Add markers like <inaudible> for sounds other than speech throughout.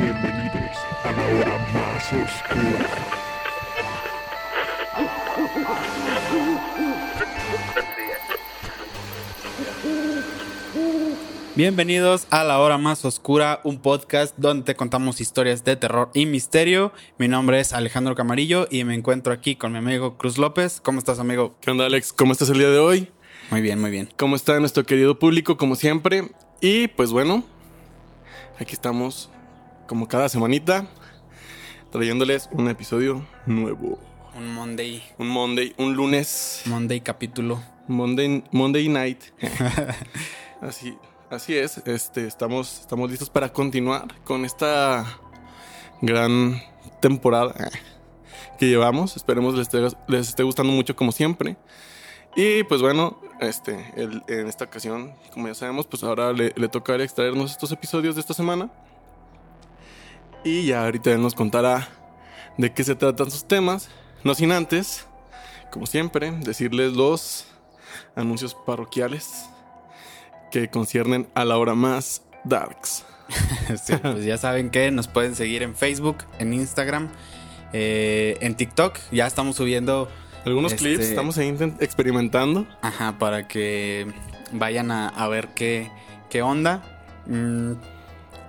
Bienvenidos a la hora más oscura. Bienvenidos a La Hora Más Oscura, un podcast donde te contamos historias de terror y misterio. Mi nombre es Alejandro Camarillo y me encuentro aquí con mi amigo Cruz López. ¿Cómo estás, amigo? ¿Qué onda, Alex? ¿Cómo estás el día de hoy? Muy bien, muy bien. ¿Cómo está nuestro querido público, como siempre? Y pues bueno, aquí estamos, como cada semanita, trayéndoles un episodio nuevo. Un Monday, Un Monday, un lunes, Monday capítulo. Monday, Monday night. <laughs> así, así es. Este, estamos, estamos listos para continuar con esta gran temporada eh, que llevamos. Esperemos les esté, les esté gustando mucho como siempre. Y pues bueno, este, el- en esta ocasión, como ya sabemos, pues ahora le, le toca a él extraernos estos episodios de esta semana. Y ya ahorita él nos contará de qué se tratan sus temas. No sin antes, como siempre, decirles los anuncios parroquiales que conciernen a la hora más darks. <laughs> Sí, pues ya saben que nos pueden seguir en Facebook, en Instagram, eh, en TikTok. Ya estamos subiendo, Algunos Este- clips estamos ahí experimentando. ajá, para que vayan a, a ver qué, qué onda. Mm,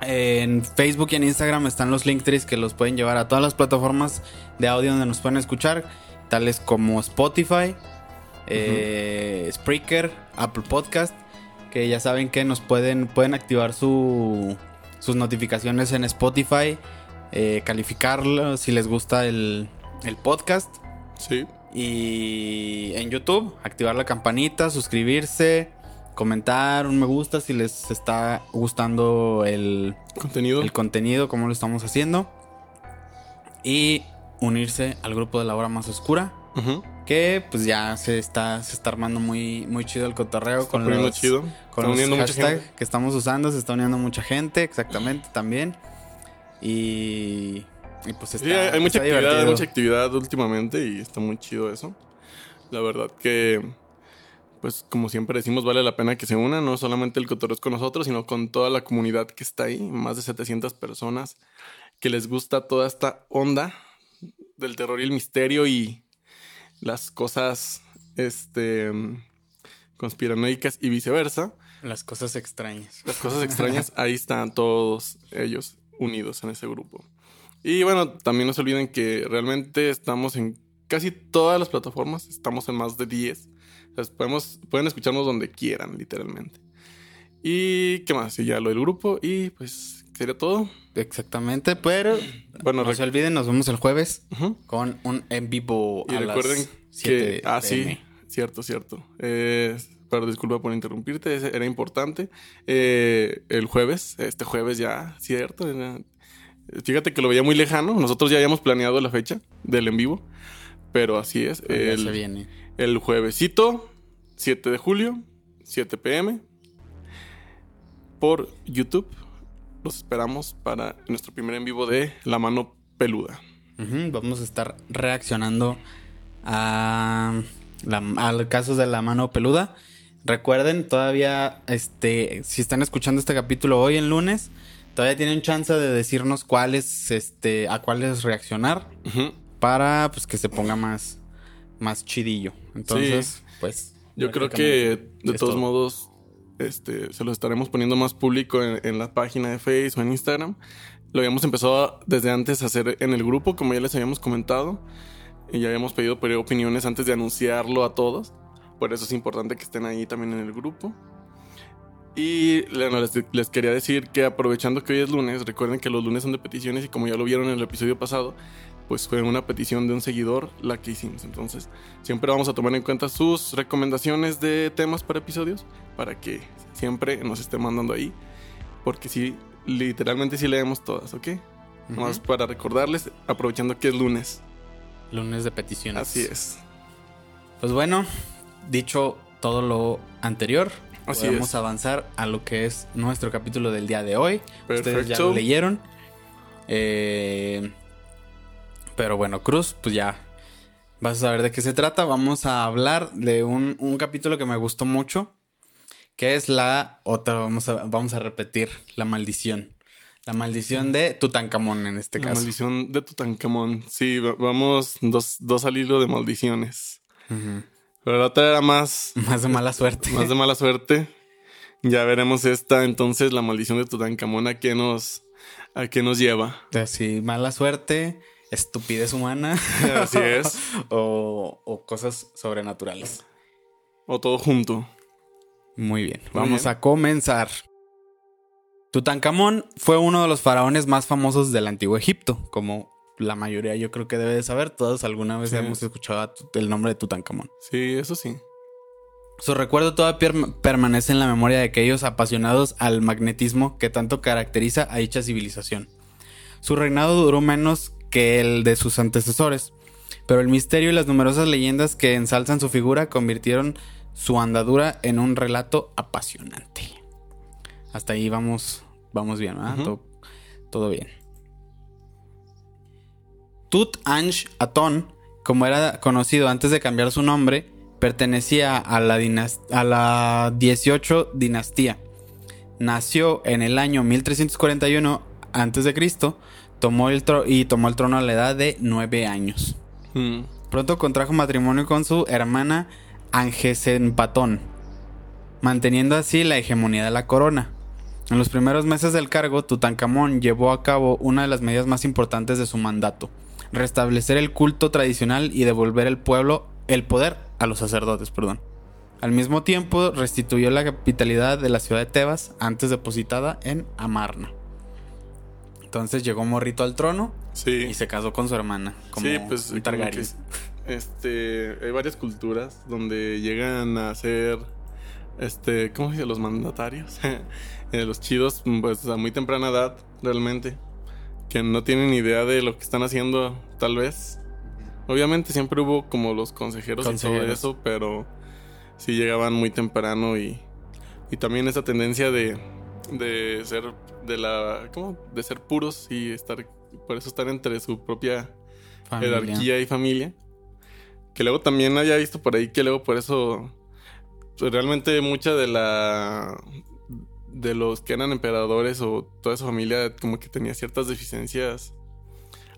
en Facebook y en Instagram están los linktrees que los pueden llevar a todas las plataformas de audio donde nos pueden escuchar, tales como Spotify, eh, Spreaker, Apple Podcast, que ya saben que nos pueden, pueden activar su, sus notificaciones en Spotify, eh, calificarlo si les gusta el, el podcast. Sí. Y en YouTube, activar la campanita, suscribirse, comentar un me gusta si les está gustando el, Contenido. el contenido, como lo estamos haciendo. Y unirse al grupo de la hora más oscura. Ujú. Que pues ya se está, se está armando muy, muy chido el cotorreo con los, chido. con los uniendo gente. que estamos usando. Se está uniendo mucha gente, exactamente, también. Y, y pues está, Sí, hay, hay mucha actividad, hay mucha actividad últimamente y está muy chido eso. La verdad que, pues como siempre decimos, vale la pena que se unan, no solamente el cotorreo con nosotros, sino con toda la comunidad que está ahí, más de 700 personas que les gusta toda esta onda del terror y el misterio y las cosas este conspiranoicas y viceversa. Las cosas extrañas. Las cosas extrañas, <laughs> ahí están todos ellos unidos en ese grupo. Y bueno, también no se olviden que realmente estamos en casi todas las plataformas, estamos en más de 10. Sea, podemos, pueden escucharnos donde quieran, literalmente. Y qué más, y ya lo del grupo, y pues sería todo. Exactamente, pero Bueno, no se olviden, nos vemos el jueves con un en vivo y a recuerden las 7 que. Ah, sí, cierto, cierto. Eh, pero disculpa por interrumpirte, era importante. Eh, el jueves, este jueves ya, cierto. era- fíjate que lo veía muy lejano. Nosotros ya habíamos planeado la fecha del en vivo, pero así es. El, se viene. El juevesito, 7 de julio, 7 pm, por YouTube. Los esperamos para nuestro primer en vivo de La Mano Peluda. Vamos a estar reaccionando a, la, a los casos de la mano peluda. Recuerden, todavía, este, si están escuchando este capítulo hoy en lunes, todavía tienen chance de decirnos cuáles, este, a cuáles reaccionar para, pues, que se ponga más, más chidillo. Entonces, Sí. pues, Yo creo que de todos todo. modos este, se lo estaremos poniendo más público en, en la página de Facebook o en Instagram. Lo habíamos empezado desde antes a hacer en el grupo, como ya les habíamos comentado. Y ya habíamos pedido opiniones antes de anunciarlo a todos. Por eso es importante que estén ahí también en el grupo. Y bueno, les, les quería decir que aprovechando que hoy es lunes, recuerden que los lunes son de peticiones y como ya lo vieron en el episodio pasado, pues fue una petición de un seguidor la que hicimos. Entonces, siempre vamos a tomar en cuenta sus recomendaciones de temas para episodios para que siempre nos esté mandando ahí. Porque sí, literalmente sí leemos todas, ¿ok? Ujú. Más para recordarles, aprovechando que es lunes. lunes de peticiones. Así es. Pues bueno, dicho todo lo anterior, Así podemos es. avanzar a lo que es nuestro capítulo del día de hoy. Ustedes ya lo leyeron. Eh, pero bueno, Cruz, pues ya vas a saber de qué se trata. Vamos a hablar de un, un capítulo que me gustó mucho, que es la otra, vamos a, vamos a repetir, la maldición. La maldición de Tutankamón en este La caso. maldición de Tutankamón. Sí, va- vamos dos, dos al hilo de maldiciones. Pero la otra era más, <laughs> Más de mala suerte. <laughs> más de mala suerte. Ya veremos esta, entonces, la maldición de Tutankamón, ¿a qué nos, a qué nos lleva? Sí, mala suerte, estupidez humana. <laughs> Así es. <laughs> o, o cosas sobrenaturales. O todo junto. Muy bien, Muy vamos bien. a comenzar. Tutankamón fue uno de los faraones más famosos del antiguo Egipto, como la mayoría yo creo que debe de saber. Todos alguna vez Sí. hemos escuchado el nombre de Tutankamón. Sí, eso sí. Su recuerdo todavía per- permanece en la memoria de aquellos apasionados al magnetismo que tanto caracteriza a dicha civilización. Su reinado duró menos que el de sus antecesores, pero el misterio y las numerosas leyendas que ensalzan su figura convirtieron su andadura en un relato apasionante. Hasta ahí vamos, vamos bien, ¿verdad? Todo, todo bien. Tut Anj Atón, como era conocido antes de cambiar su nombre, pertenecía a la, a la 18 dinastía. Nació en el año 1341 a.C. Tomó el tro- y tomó el trono a la edad de 9 años. Mm. Pronto contrajo matrimonio con su hermana Angesenpatón, manteniendo así la hegemonía de la corona. En los primeros meses del cargo, Tutankamón llevó a cabo una de las medidas más importantes de su mandato: restablecer el culto tradicional y devolver el pueblo el poder a los sacerdotes, perdón. Al mismo tiempo, restituyó la capitalidad de la ciudad de Tebas, antes depositada en Amarna. Entonces llegó Morrito al trono Sí. y se casó con su hermana, como sí, pues un Targaryen. que, este, hay varias culturas donde llegan a ser, este, ¿cómo se dice? Los mandatarios, <laughs> Eh, los chidos, pues a muy temprana edad, realmente, que no tienen idea de lo que están haciendo, tal vez. Obviamente siempre hubo como los consejeros, y todo Consejeros. eso, pero sí llegaban muy temprano y, y también esa tendencia de, de ser de la, ¿cómo? De ser puros y estar, por eso estar entre su propia Familia. jerarquía y familia. Que luego también había visto por ahí que luego por eso pues, realmente mucha de la de los que eran emperadores o toda esa familia como que tenía ciertas deficiencias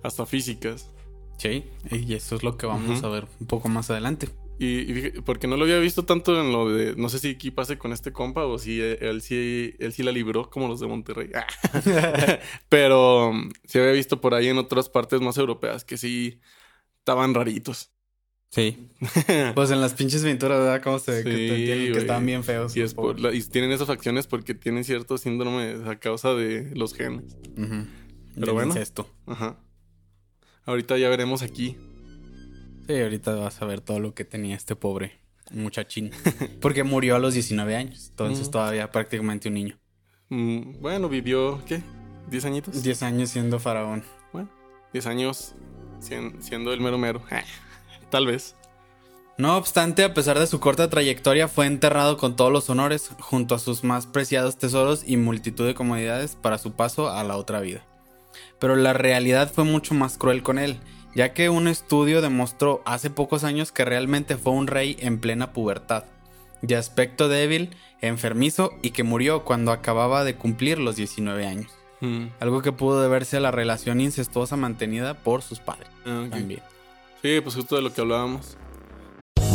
hasta físicas. Sí, y eso es lo que vamos a ver un poco más adelante. Y, porque no lo había visto tanto en lo de no sé si aquí pase con este compa o si él, él sí él sí la libró como los de Monterrey. <laughs> Pero um, sí había visto por ahí en otras partes más europeas que sí estaban raritos. Sí. <laughs> Pues en las pinches pinturas, ¿verdad? Cómo se ve que, Sí, te- que estaban bien feos. Y, es por la- y tienen esas facciones porque tienen cierto síndrome a causa de los genes. Pero Del bueno. Ajá. Ahorita ya veremos aquí. Sí, ahorita vas a ver todo lo que tenía este pobre muchachín. <laughs> Porque murió a los 19 años. Entonces Mm. todavía prácticamente un niño. Mm, bueno, vivió, ¿qué? ¿10 añitos? 10 años siendo faraón. Bueno, 10 años sien- siendo el mero mero. <laughs> Tal vez. No obstante, a pesar de su corta trayectoria, fue enterrado con todos los honores, junto a sus más preciados tesoros y multitud de comodidades para su paso a la otra vida. Pero la realidad fue mucho más cruel con él, ya que un estudio demostró hace pocos años que realmente fue un rey en plena pubertad, de aspecto débil, enfermizo y que murió cuando acababa de cumplir los 19 años. Mm, Algo que pudo deberse a la relación incestuosa mantenida por sus padres. ah. También. Sí, pues justo de lo que hablábamos.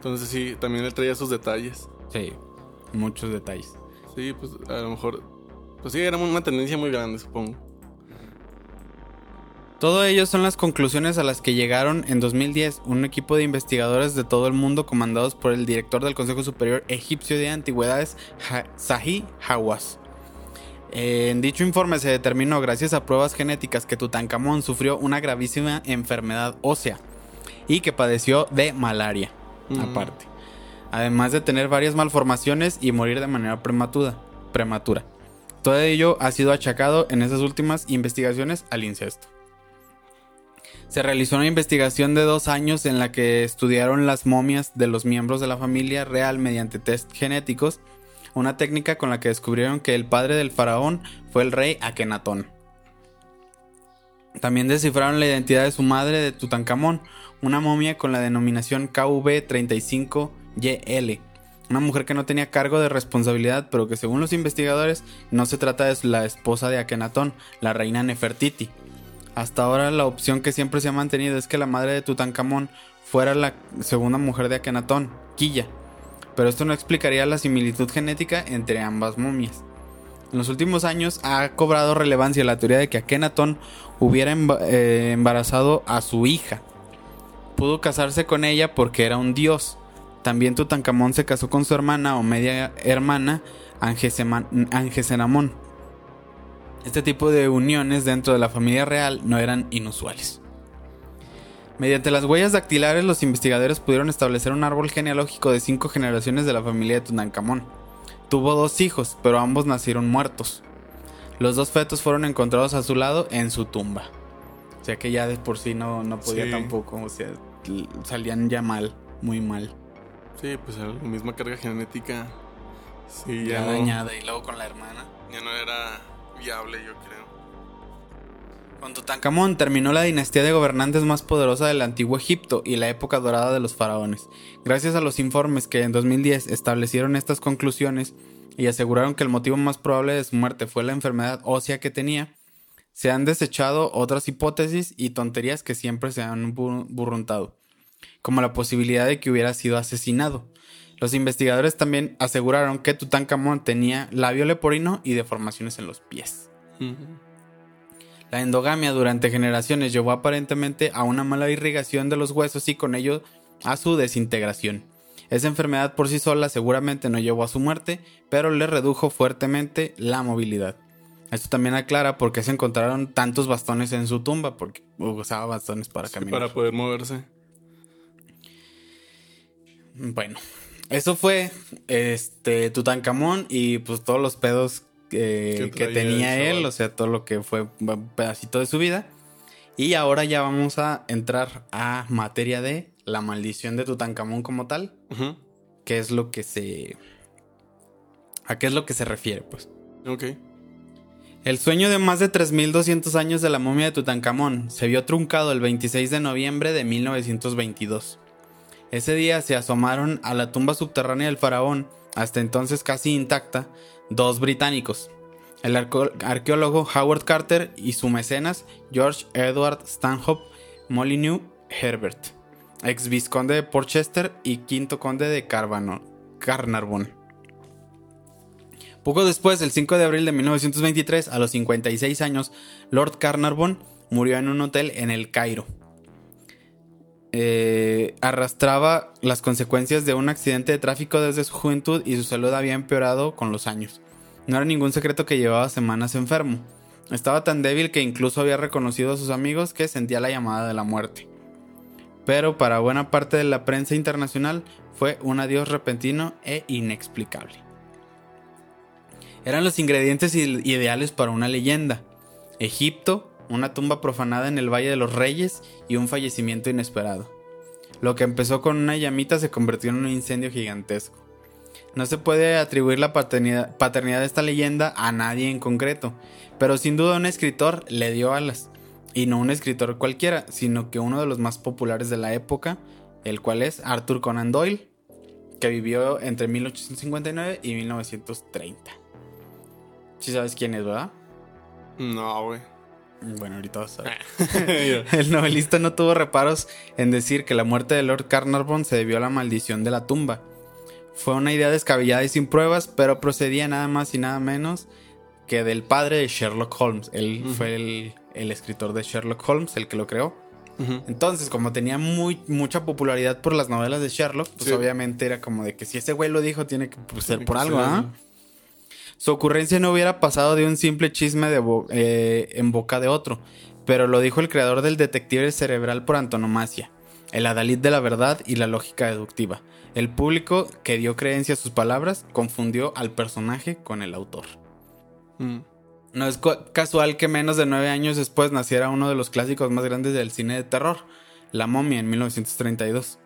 Entonces sí, también él traía sus detalles. Sí, muchos detalles. Sí, pues a lo mejor. Pues sí, era una tendencia muy grande, supongo. Todo ello son las conclusiones a las que llegaron en 2010 un equipo de investigadores de todo el mundo comandados por el director del Consejo Superior Egipcio de Antigüedades, Ha- Zahi Hawass. En dicho informe se determinó, gracias a pruebas genéticas, que Tutankamón sufrió una gravísima enfermedad ósea y que padeció de malaria, aparte. Además de tener varias malformaciones y morir de manera prematura. prematura. Todo ello ha sido achacado en esas últimas investigaciones al incesto. Se realizó una investigación de dos años en la que estudiaron las momias de los miembros de la familia real mediante test genéticos, una técnica con la que descubrieron que el padre del faraón fue el rey Akenatón. También descifraron la identidad de su madre de Tutankamón, una momia con la denominación KV35YL, una mujer que no tenía cargo de responsabilidad, pero que según los investigadores no se trata de la esposa de Akenatón, la reina Nefertiti. Hasta ahora la opción que siempre se ha mantenido es que la madre de Tutankamón fuera la segunda mujer de Akenatón, Quilla, pero esto no explicaría la similitud genética entre ambas momias. En los últimos años ha cobrado relevancia la teoría de que Akenatón hubiera eh, embarazado a su hija. Pudo casarse con ella porque era un dios. También Tutankamón se casó con su hermana o media hermana Angesenamón. Este tipo de uniones dentro de la familia real no eran inusuales. Mediante las huellas dactilares, los investigadores pudieron establecer un árbol genealógico de cinco generaciones de la familia de Tutankamón. Tuvo dos hijos, pero ambos nacieron muertos. Los dos fetos fueron encontrados a su lado en su tumba. O sea que ya de por sí no, no podía Sí. tampoco, o sea, salían ya mal, muy mal. Sí, pues era la misma carga genética. Sí, Ya ya, no, dañada y luego con la hermana. ya no era viable, yo creo. Con Tutankamón terminó la dinastía de gobernantes más poderosa del antiguo Egipto y la época dorada de los faraones. Gracias a los informes que en 2010 establecieron estas conclusiones y aseguraron que el motivo más probable de su muerte fue la enfermedad ósea que tenía, se han desechado otras hipótesis y tonterías que siempre se han bur- burruntado, como la posibilidad de que hubiera sido asesinado. Los investigadores también aseguraron que Tutankamón tenía labio leporino y deformaciones en los pies. La endogamia durante generaciones llevó aparentemente a una mala irrigación de los huesos y con ello a su desintegración. Esa enfermedad por sí sola seguramente no llevó a su muerte, pero le redujo fuertemente la movilidad. Esto también aclara por qué se encontraron tantos bastones en su tumba, porque usaba bastones para Sí, caminar. para poder moverse. Bueno, eso fue este Tutankamón y pues todos los pedos eh, Que tenía él, o sea, todo lo que fue un pedacito de su vida. Y ahora ya vamos a entrar a materia de la maldición de Tutankamón como tal, Ujú. que es lo que se... ¿A qué es lo que se refiere? Pues. Ok. El sueño de más de 3.200 años de la momia de Tutankamón se vio truncado el 26 de noviembre de 1922. Ese día se asomaron a la tumba subterránea del faraón, hasta entonces casi intacta, dos británicos, el arqueólogo Howard Carter y su mecenas George Edward Stanhope Molyneux Herbert. ex vizconde de Porchester y quinto conde de Carnarvon. Poco después, el 5 de abril de 1923, a los 56 años, Lord Carnarvon murió en un hotel en el Cairo. Eh, arrastraba las consecuencias de un accidente de tráfico desde su juventud y su salud había empeorado con los años. No era ningún secreto que llevaba semanas enfermo. Estaba tan débil que incluso había reconocido a sus amigos que sentía la llamada de la muerte. Pero para buena parte de la prensa internacional fue un adiós repentino e inexplicable. Eran los ingredientes ide- ideales para una leyenda. Egipto, una tumba profanada en el Valle de los Reyes y un fallecimiento inesperado. Lo que empezó con una llamita se convirtió en un incendio gigantesco. No se puede atribuir la paternidad, de esta leyenda a nadie en concreto, pero sin duda un escritor le dio alas. Y no un escritor cualquiera, sino que uno de los más populares de la época, el cual es Arthur Conan Doyle, que vivió entre 1859 y 1930. Si sabes quién es, ¿verdad? No, güey. Bueno, ahorita vas a ver. <laughs> El novelista no tuvo reparos en decir que la muerte de Lord Carnarvon se debió a la maldición de la tumba. Fue una idea descabellada y sin pruebas, pero procedía nada más y nada menos que del padre de Sherlock Holmes. Él fue el, el escritor de Sherlock Holmes, el que lo creó. Entonces, como tenía muy, mucha popularidad por las novelas de Sherlock, pues Sí. obviamente era como de que si ese güey lo dijo, tiene que pues, ser por algo, ¿ah? Su ocurrencia no hubiera pasado de un simple chisme de bo- eh, en boca de otro, pero lo dijo el creador del detective cerebral por antonomasia, el adalid de la verdad y la lógica deductiva. El público que dio creencia a sus palabras confundió al personaje con el autor. Mm. No es casual que menos de nueve años después naciera uno de los clásicos más grandes del cine de terror, La momia en 1932.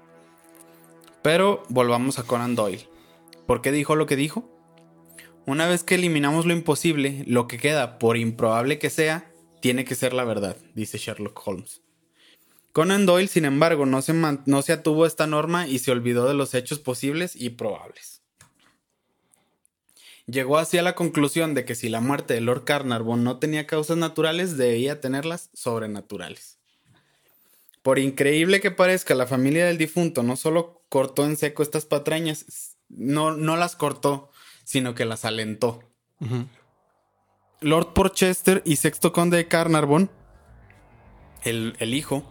Pero volvamos a Conan Doyle. ¿Por qué dijo lo que dijo? Una vez que eliminamos lo imposible, lo que queda, por improbable que sea, tiene que ser la verdad, dice Sherlock Holmes. Conan Doyle, sin embargo, no se, no se atuvo a esta norma y se olvidó de los hechos posibles y probables. Llegó así a la conclusión de que si la muerte de Lord Carnarvon no tenía causas naturales, debía tenerlas sobrenaturales. Por increíble que parezca, la familia del difunto no solo cortó en seco estas patrañas, no, no las cortó, sino que las alentó. Lord Porchester y sexto conde de Carnarvon, el, el hijo,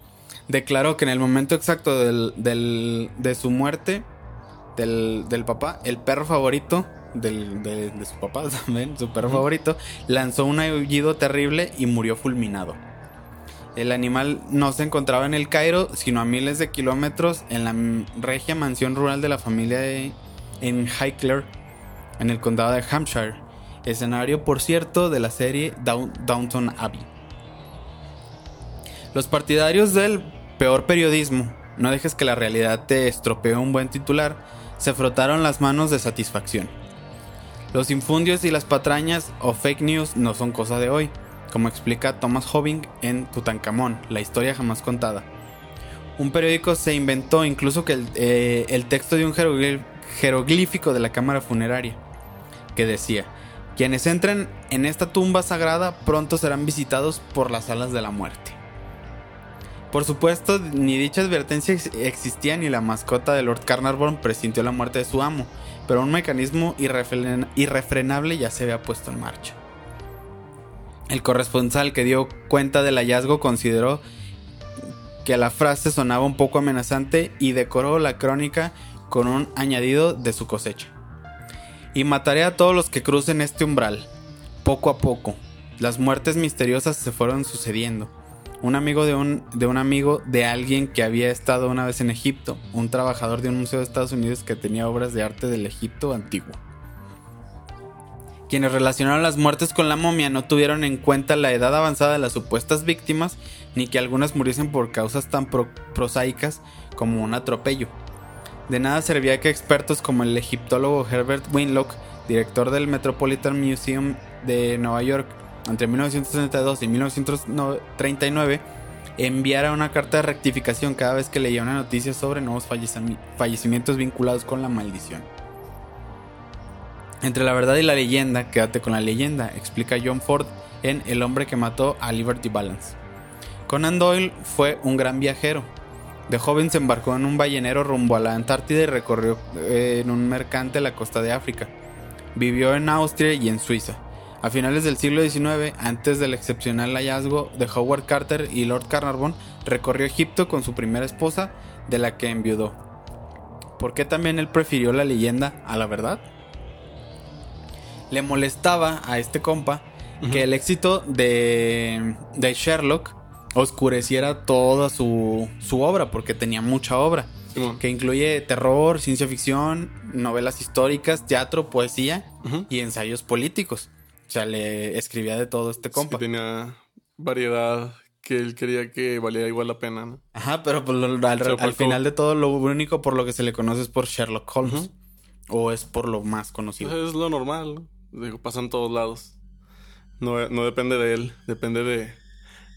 declaró que en el momento exacto del- del- de su muerte, del, del papá, el perro favorito del- de, de su papá <laughs> también, su perro favorito, lanzó un aullido terrible y murió fulminado. El animal no se encontraba en el Cairo, sino a miles de kilómetros en la regia mansión rural de la familia de- en Highclere, en el condado de Hampshire, escenario, por cierto, de la serie Down- Downton Abbey. Los partidarios del peor periodismo, no dejes que la realidad te estropee un buen titular, se frotaron las manos de satisfacción. Los infundios y las patrañas o fake news no son cosa de hoy, como explica Thomas Hobbing en Tutankamón, la historia jamás contada. Un periódico se inventó incluso que el, eh, el texto de un jeroglí- jeroglífico de la cámara funeraria, que decía, quienes entren en esta tumba sagrada pronto serán visitados por las alas de la muerte. Por supuesto, ni dicha advertencia ex- existía ni la mascota de Lord Carnarvon presintió la muerte de su amo, pero un mecanismo irrefren- irrefrenable ya se había puesto en marcha. El corresponsal que dio cuenta del hallazgo consideró que la frase sonaba un poco amenazante y decoró la crónica con un añadido de su cosecha. Y mataré a todos los que crucen este umbral. Poco a poco, las muertes misteriosas se fueron sucediendo. Un amigo de un, de un amigo de alguien que había estado una vez en Egipto, un trabajador de un museo de Estados Unidos que tenía obras de arte del Egipto antiguo. Quienes relacionaron las muertes con la momia no tuvieron en cuenta la edad avanzada de las supuestas víctimas, ni que algunas muriesen por causas tan pro- prosaicas como un atropello. De nada servía que expertos como el egiptólogo Herbert Winlock, director del Metropolitan Museum de Nueva York entre 1932 y 1939, enviara una carta de rectificación cada vez que leía una noticia sobre nuevos fallecimi- fallecimientos vinculados con la maldición. Entre la verdad y la leyenda, quédate con la leyenda, explica John Ford en El hombre que mató a Liberty Balance. Conan Doyle fue un gran viajero. De joven se embarcó en un ballenero rumbo a la Antártida y recorrió eh, en un mercante la costa de África. Vivió en Austria y en Suiza. A finales del siglo XIX, antes del excepcional hallazgo de Howard Carter y Lord Carnarvon, recorrió Egipto con su primera esposa, de la que enviudó. ¿Por qué también él prefirió la leyenda a la verdad? Le molestaba a este compa que el éxito de, de Sherlock oscureciera toda su, su obra, porque tenía mucha obra, que incluye terror, ciencia ficción, novelas históricas, teatro, poesía y ensayos políticos. O sea, le escribía de todo este compa. Sí, tenía variedad que él quería que valiera igual la pena, ¿no? Ajá, pero pues, lo- al, final de todo, lo único por lo que se le conoce es por Sherlock Holmes. O es por lo más conocido. Pues es lo normal, ¿no? Digo, pasa en todos lados. No, no depende de él, depende de,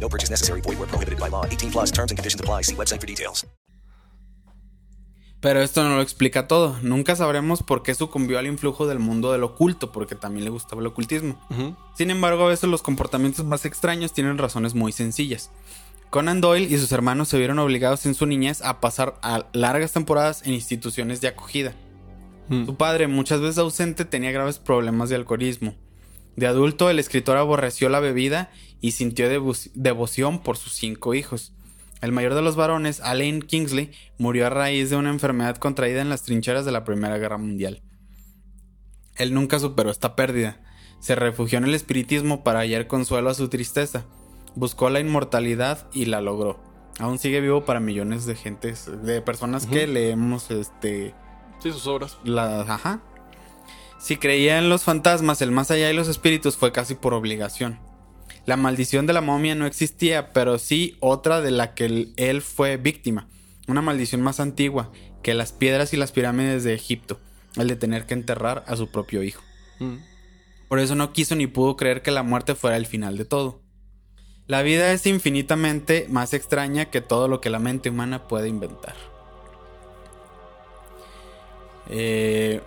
No purchase necessary. Void where prohibited by law. 18 plus terms and conditions apply. See website for details. Pero esto no lo explica todo. Nunca sabremos por qué sucumbió al influjo del mundo del oculto, porque también le gustaba el ocultismo. Sin embargo, a veces los comportamientos más extraños tienen razones muy sencillas. Conan Doyle y sus hermanos se vieron obligados en su niñez a pasar a largas temporadas en instituciones de acogida. Su padre, muchas veces ausente, tenía graves problemas de alcoholismo. De adulto, el escritor aborreció la bebida y sintió devo- devoción por sus cinco hijos. El mayor de los varones, Alain Kingsley, murió a raíz de una enfermedad contraída en las trincheras de la Primera Guerra Mundial. Él nunca superó esta pérdida. Se refugió en el espiritismo para hallar consuelo a su tristeza. Buscó la inmortalidad y la logró. Aún sigue vivo para millones de gentes, de personas que leemos este Sí, sus obras. la, ajá. Si creía en los fantasmas, el más allá y los espíritus fue casi por obligación. La maldición de la momia no existía, pero sí otra de la que él, fue víctima. Una maldición más antigua que las piedras y las pirámides de Egipto, el de tener que enterrar a su propio hijo. Mm. Por eso no quiso ni pudo creer que la muerte fuera el final de todo. La vida es infinitamente más extraña que todo lo que la mente humana puede inventar. Eh,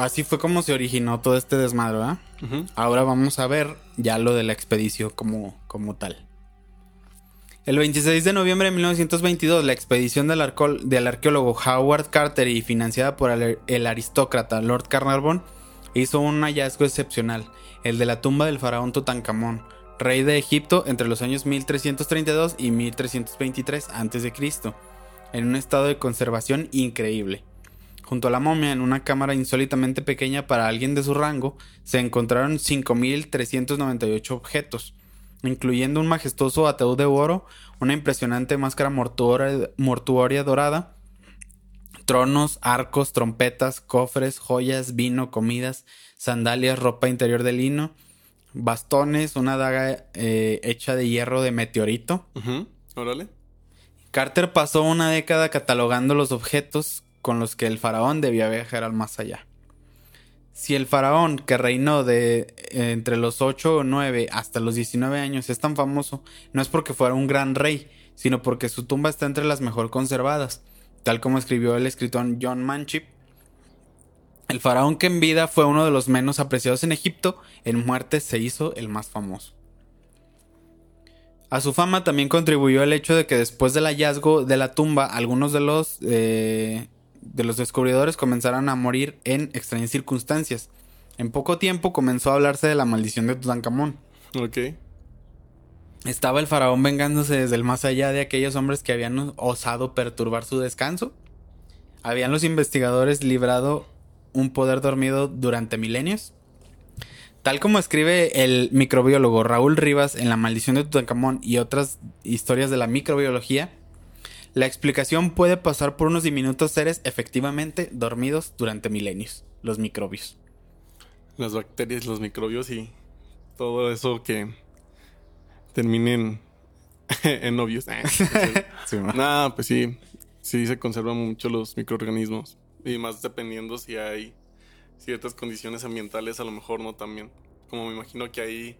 así fue como se originó todo este desmadre. Ahora vamos a ver ya lo de la expedición como, como tal. El 26 de noviembre de 1922, la expedición del, del arqueólogo Howard Carter y financiada por el, el aristócrata Lord Carnarvon hizo un hallazgo excepcional, el de la tumba del faraón Tutankamón, rey de Egipto entre los años 1332 y 1323 a.C., en un estado de conservación increíble. Junto a la momia, en una cámara insólitamente pequeña para alguien de su rango, se encontraron 5.398 objetos, incluyendo un majestuoso ataúd de oro, una impresionante máscara mortuoria, mortuoria dorada, tronos, arcos, trompetas, cofres, joyas, vino, comidas, sandalias, ropa interior de lino, bastones, una daga eh, hecha de hierro de meteorito. Órale. Carter pasó una década catalogando los objetos con los que el faraón debía viajar al más allá. Si el faraón que reinó de eh, entre los 8 o 9 hasta los 19 años es tan famoso, no es porque fuera un gran rey, sino porque su tumba está entre las mejor conservadas, tal como escribió el escritor John Manchip. El faraón que en vida fue uno de los menos apreciados en Egipto, en muerte se hizo el más famoso. A su fama también contribuyó el hecho de que después del hallazgo de la tumba, algunos de los, eh, de los descubridores comenzaron a morir en extrañas circunstancias. En poco tiempo comenzó a hablarse de la maldición de Tutankamón. Ok. ¿Estaba el faraón vengándose desde el más allá de aquellos hombres que habían osado perturbar su descanso? ¿Habían los investigadores librado un poder dormido durante milenios? Tal como escribe el microbiólogo Raúl Rivas en La maldición de Tutankamón y otras historias de la microbiología, la explicación puede pasar por unos diminutos seres efectivamente dormidos durante milenios, los microbios. Las bacterias, los microbios y todo eso que terminen <laughs> en novios. <laughs> Sí. Nah, pues sí. sí se conservan mucho los microorganismos. Y más dependiendo si hay ciertas condiciones ambientales, a lo mejor no también. Como me imagino que hay,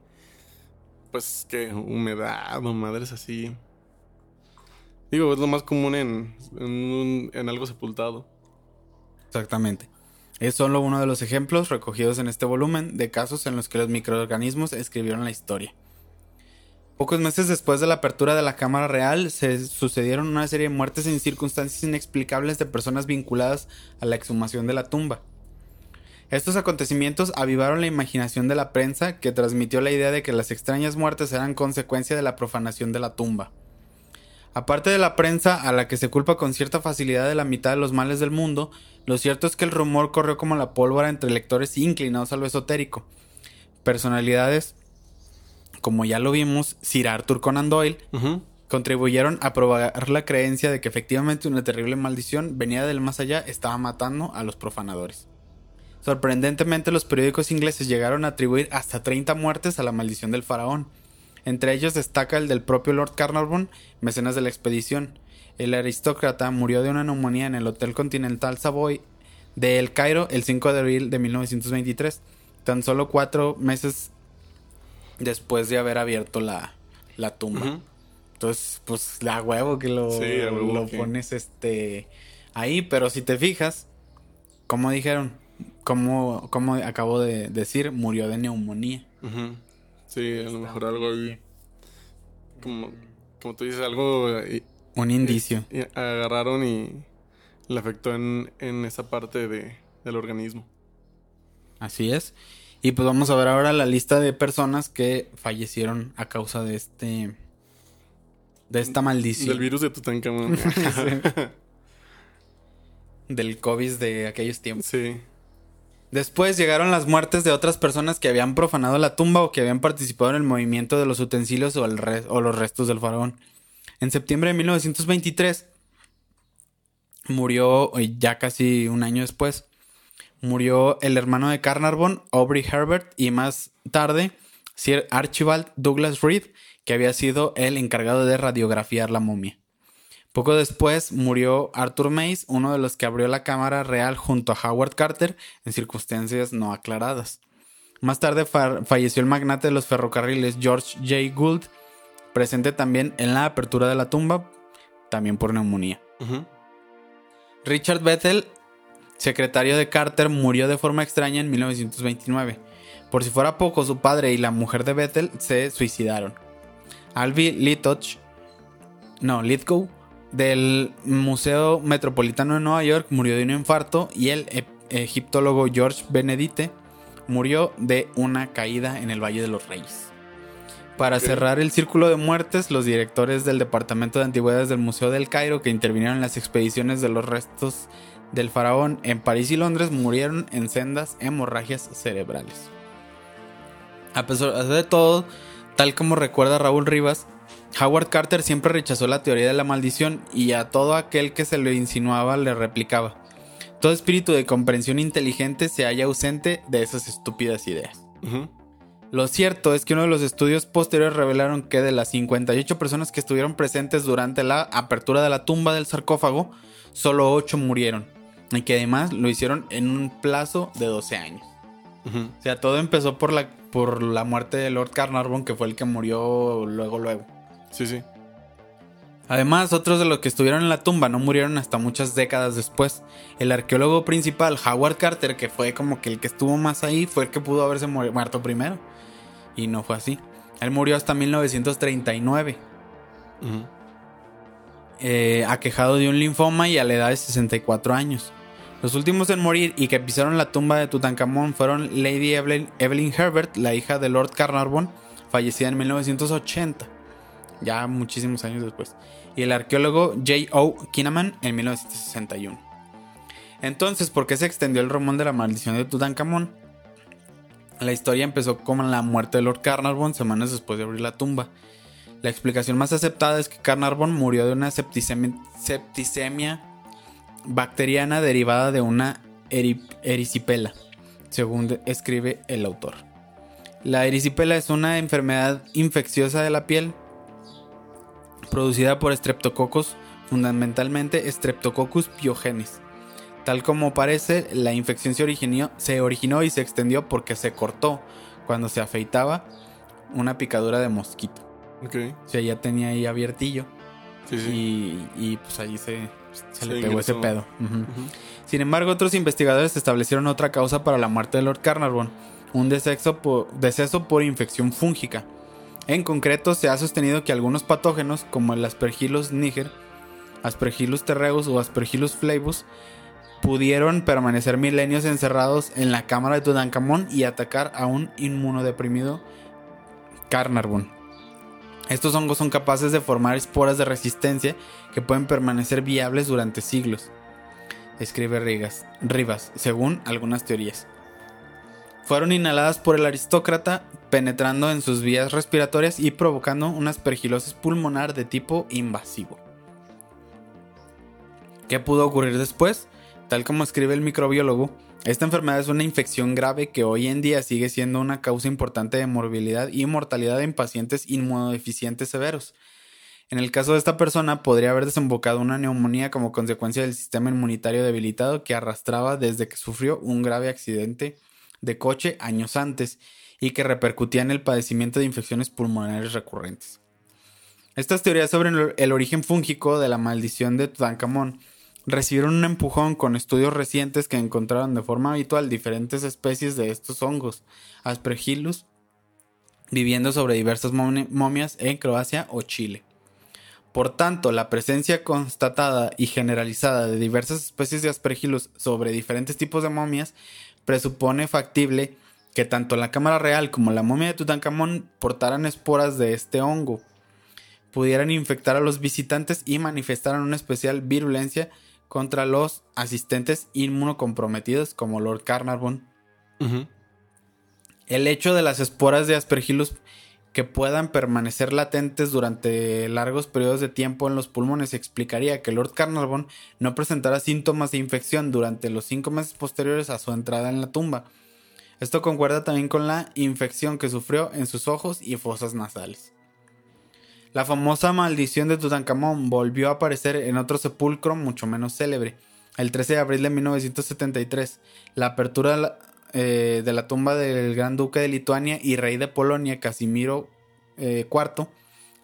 pues, que humedad o madres así. Digo, es lo más común en, en, algo sepultado. Exactamente. Es solo uno de los ejemplos recogidos en este volumen de casos en los que los microorganismos escribieron la historia. Pocos meses después de la apertura de la Cámara Real, se sucedieron una serie de muertes en circunstancias inexplicables de personas vinculadas a la exhumación de la tumba. Estos acontecimientos avivaron la imaginación de la prensa, que transmitió la idea de que las extrañas muertes eran consecuencia de la profanación de la tumba. Aparte de la prensa, a la que se culpa con cierta facilidad de la mitad de los males del mundo, lo cierto es que el rumor corrió como la pólvora entre lectores inclinados a lo esotérico. Personalidades, como ya lo vimos, Sir Arthur Conan Doyle, contribuyeron a propagar la creencia de que efectivamente una terrible maldición venida del más allá estaba matando a los profanadores. Sorprendentemente, los periódicos ingleses llegaron a atribuir hasta 30 muertes a la maldición del faraón. Entre ellos destaca el del propio Lord Carnarvon, mecenas de la expedición. El aristócrata murió de una neumonía en el Hotel Continental Savoy de El Cairo el 5 de abril de 1923, tan solo cuatro meses después de haber abierto la, la tumba. Entonces, pues la huevo que lo, Sí, a huevo lo que- pones este ahí, pero si te fijas, como dijeron, como, como acabo de decir, murió de neumonía. Ujú. Sí, a lo mejor algo ahí. Como, como tú dices, algo. eh, Un indicio. y agarraron y le afectó en, en esa parte de, del organismo. Así es. Y pues vamos a ver ahora la lista de personas que fallecieron a causa de este de esta maldición Del virus de Tutankamón. <laughs> <laughs> del COVID de aquellos tiempos. sí. Después llegaron las muertes de otras personas que habían profanado la tumba o que habían participado en el movimiento de los utensilios o, el o los restos del faraón. En septiembre de 1923 murió, ya casi un año después, murió el hermano de Carnarvon, Aubrey Herbert, y más tarde Sir Archibald Douglas Reed, que había sido el encargado de radiografiar la momia. Poco después murió Arthur Mace, uno de los que abrió la Cámara Real junto a Howard Carter en circunstancias no aclaradas. Más tarde fa- falleció el magnate de los ferrocarriles George J. Gould, presente también en la apertura de la tumba, también por neumonía. Richard Bethel, secretario de Carter, murió de forma extraña en 1929. Por si fuera poco, su padre y la mujer de Bethel se suicidaron. Alvy Litoch, no, Lithgow, del Museo Metropolitano de Nueva York, murió de un infarto y el e- egiptólogo George Benedite murió de una caída en el Valle de los Reyes. Para cerrar el círculo de muertes, los directores del Departamento de Antigüedades del Museo del Cairo, que intervinieron en las expediciones de los restos del faraón en París y Londres, murieron en sendas hemorragias cerebrales. A pesar de todo, tal como recuerda Raúl Rivas, Howard Carter siempre rechazó la teoría de la maldición y a todo aquel que se lo insinuaba le replicaba. Todo espíritu de comprensión inteligente se halla ausente de esas estúpidas ideas. Lo cierto es que uno de los estudios posteriores revelaron que de las 58 personas que estuvieron presentes durante la apertura de la tumba del sarcófago, solo 8 murieron. Y que además lo hicieron en un plazo de 12 años. O sea, todo empezó por la, por la muerte de Lord Carnarvon, que fue el que murió luego, luego. Sí, sí. Además, otros de los que estuvieron en la tumba no murieron hasta muchas décadas después. El arqueólogo principal, Howard Carter, que fue como que el que estuvo más ahí, fue el que pudo haberse mu- muerto primero. Y no fue así. Él murió hasta 1939, Ujú. eh, aquejado de un linfoma y a la edad de 64 años. Los últimos en morir y que pisaron la tumba de Tutankamón fueron Lady Evelyn, Evelyn Herbert, la hija de Lord Carnarvon, fallecida en 1980, ya muchísimos años después, y el arqueólogo J.O. Kinnaman en 1961. Entonces, ¿por qué se extendió el rumor de la maldición de Tutankamón? La historia empezó con la muerte de Lord Carnarvon semanas después de abrir la tumba. La explicación más aceptada es que Carnarvon murió de una septicemia, bacteriana derivada de una eri- erisipela, según escribe el autor. La erisipela es una enfermedad infecciosa de la piel producida por Streptococcus fundamentalmente Streptococcus pyogenes. Tal como parece, la infección se originó, se originó y se extendió porque se cortó cuando se afeitaba una picadura de mosquito. Ok. O sea, ya tenía ahí abiertillo. Sí, sí. Y, y, pues ahí se, se Se le pegó ese pedo. Sin embargo, otros investigadores establecieron otra causa para la muerte de Lord Carnarvon, un deceso por, deceso por infección fúngica. En concreto, se ha sostenido que algunos patógenos, como el Aspergillus niger, Aspergillus terreus o Aspergillus flavus, pudieron permanecer milenios encerrados en la cámara de Tutankamón y atacar a un inmunodeprimido Carnarvon. Estos hongos son capaces de formar esporas de resistencia que pueden permanecer viables durante siglos escribe Rivas, Rivas, según algunas teorías. Fueron inhaladas por el aristócrata, penetrando en sus vías respiratorias y provocando una aspergilosis pulmonar de tipo invasivo. ¿Qué pudo ocurrir después? Tal como escribe el microbiólogo, esta enfermedad es una infección grave que hoy en día sigue siendo una causa importante de morbilidad y mortalidad en pacientes inmunodeficientes severos. En el caso de esta persona, podría haber desembocado una neumonía como consecuencia del sistema inmunitario debilitado que arrastraba desde que sufrió un grave accidente de coche años antes y que repercutía en el padecimiento de infecciones pulmonares recurrentes. Estas teorías sobre el- origen fúngico de la maldición de Tutankamón recibieron un empujón con estudios recientes que encontraron de forma habitual diferentes especies de estos hongos, Aspergillus, viviendo sobre diversas momi- momias en Croacia o Chile. Por tanto, la presencia constatada y generalizada de diversas especies de Aspergillus sobre diferentes tipos de momias presupone factible que tanto la cámara real como la momia de Tutankamón portaran esporas de este hongo, pudieran infectar a los visitantes y manifestaran una especial virulencia contra los asistentes inmunocomprometidos como Lord Carnarvon. El hecho de las esporas de Aspergillus que puedan permanecer latentes durante largos periodos de tiempo en los pulmones explicaría que Lord Carnarvon no presentara síntomas de infección durante los cinco meses posteriores a su entrada en la tumba. Esto concuerda también con la infección que sufrió en sus ojos y fosas nasales. La famosa maldición de Tutankamón volvió a aparecer en otro sepulcro mucho menos célebre. El 13 de abril de 1973, la apertura de la, eh, de la tumba del gran duque de Lituania y rey de Polonia, Casimiro eh, IV,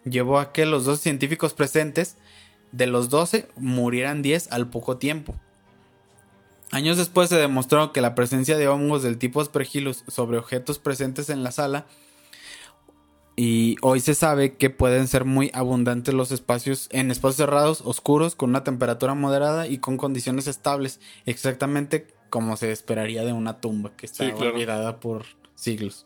llevó a que los dos científicos presentes, de los 12, murieran 10 al poco tiempo. Años después se demostró que la presencia de hongos del tipo Aspergillus sobre objetos presentes en la sala y hoy se sabe que pueden ser muy abundantes los espacios en espacios cerrados, oscuros, con una temperatura moderada y con condiciones estables, exactamente como se esperaría de una tumba que está Sí, claro. olvidada por siglos.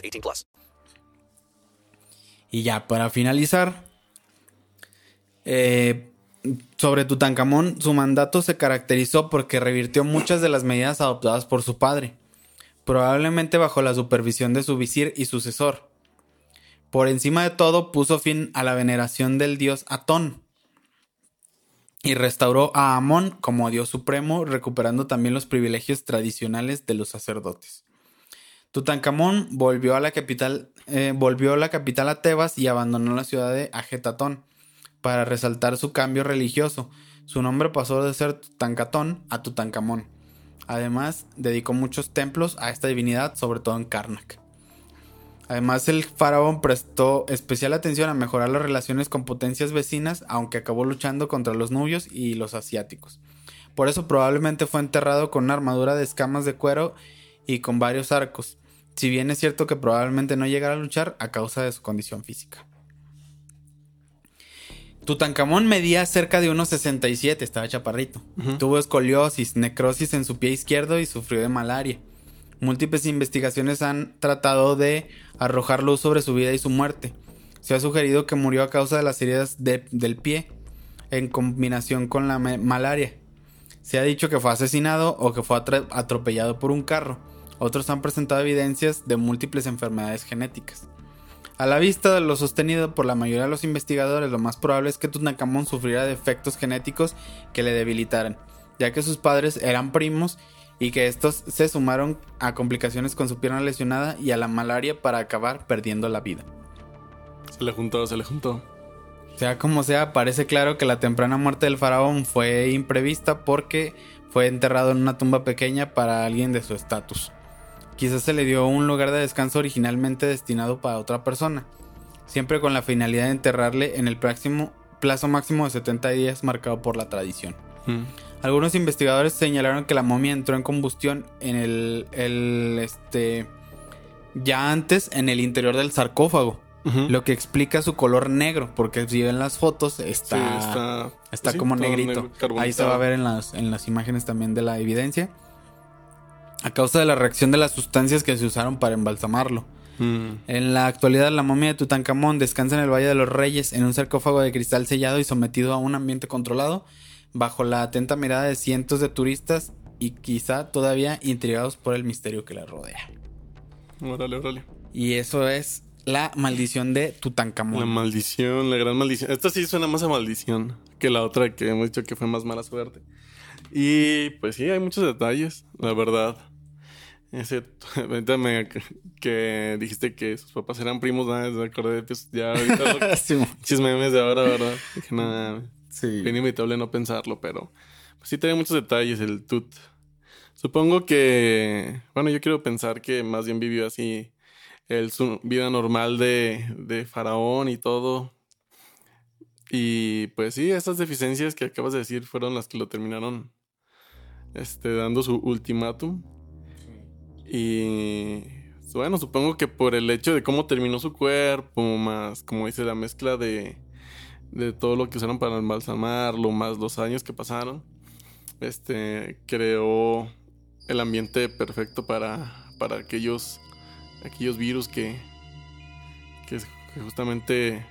18 plus. Y ya, para finalizar, eh, sobre Tutankamón, su mandato se caracterizó porque revirtió muchas de las medidas adoptadas por su padre, probablemente bajo la supervisión de su visir y sucesor. Por encima de todo, puso fin a la veneración del dios Atón y restauró a Amón como dios supremo, recuperando también los privilegios tradicionales de los sacerdotes. Tutankamón volvió a la capital, eh, volvió la capital a Tebas y abandonó la ciudad de Ajetatón para resaltar su cambio religioso. Su nombre pasó de ser Tutankatón a Tutankamón. Además, dedicó muchos templos a esta divinidad, sobre todo en Karnak. Además, el faraón prestó especial atención a mejorar las relaciones con potencias vecinas, aunque acabó luchando contra los nubios y los asiáticos. Por eso probablemente fue enterrado con una armadura de escamas de cuero y con varios arcos, si bien es cierto que probablemente no llegara a luchar a causa de su condición física. Tutankamón medía cerca de 1,67, estaba chaparrito. Tuvo escoliosis, necrosis en su pie izquierdo y sufrió de malaria. Múltiples investigaciones han tratado de arrojar luz sobre su vida y su muerte. Se ha sugerido que murió a causa de las heridas de- del pie. en combinación con la malaria. Se ha dicho que fue asesinado o que fue atropellado por un carro. Otros han presentado evidencias de múltiples enfermedades genéticas. A la vista de lo sostenido por la mayoría de los investigadores, lo más probable es que Tutankamón sufriera de efectos genéticos que le debilitaran, ya que sus padres eran primos y que estos se sumaron a complicaciones con su pierna lesionada y a la malaria para acabar perdiendo la vida. Se le juntó, se le juntó. Sea como sea, parece claro que la temprana muerte del faraón fue imprevista porque fue enterrado en una tumba pequeña para alguien de su estatus. Quizás se le dio un lugar de descanso originalmente destinado para otra persona, siempre con la finalidad de enterrarle en el próximo plazo máximo de 70 días marcado por la tradición. Mm. Algunos investigadores señalaron que la momia entró en combustión en el, el, este ya antes en el interior del sarcófago, lo que explica su color negro, porque si ven las fotos está Sí, está- está sí, como negrito. negro. Ahí se va a ver en las en las imágenes también de la evidencia. A causa de la reacción de las sustancias que se usaron para embalsamarlo. Mm. En la actualidad, la momia de Tutankamón descansa en el Valle de los Reyes, en un sarcófago de cristal sellado y sometido a un ambiente controlado, bajo la atenta mirada de cientos de turistas y quizá todavía intrigados por el misterio que la rodea. Órale, órale. Y eso es la maldición de La Tutankamón. maldición, la gran maldición. Esta sí suena más a maldición que la otra que hemos dicho que fue más mala suerte. Y pues sí, hay muchos detalles, la verdad. Ese, <laughs> ahorita me- que dijiste que sus papás eran primos, ¿no? me acordé, pues ya ahorita <laughs> Sí, mo- muchos memes de ahora, ¿verdad? Dije, nada, sí. inevitable no pensarlo, pero pues sí tiene muchos detalles el tut. Supongo que, bueno, yo quiero pensar que más bien vivió así el, su vida normal de, de faraón y todo. Y pues sí, esas deficiencias que acabas de decir fueron las que lo terminaron este, dando su ultimátum. Y bueno, supongo que por el hecho de cómo terminó su cuerpo, más como dice la mezcla de, de todo lo que usaron para embalsamarlo, más los años que pasaron, este creó el ambiente perfecto para, para aquellos, aquellos virus que, que, que justamente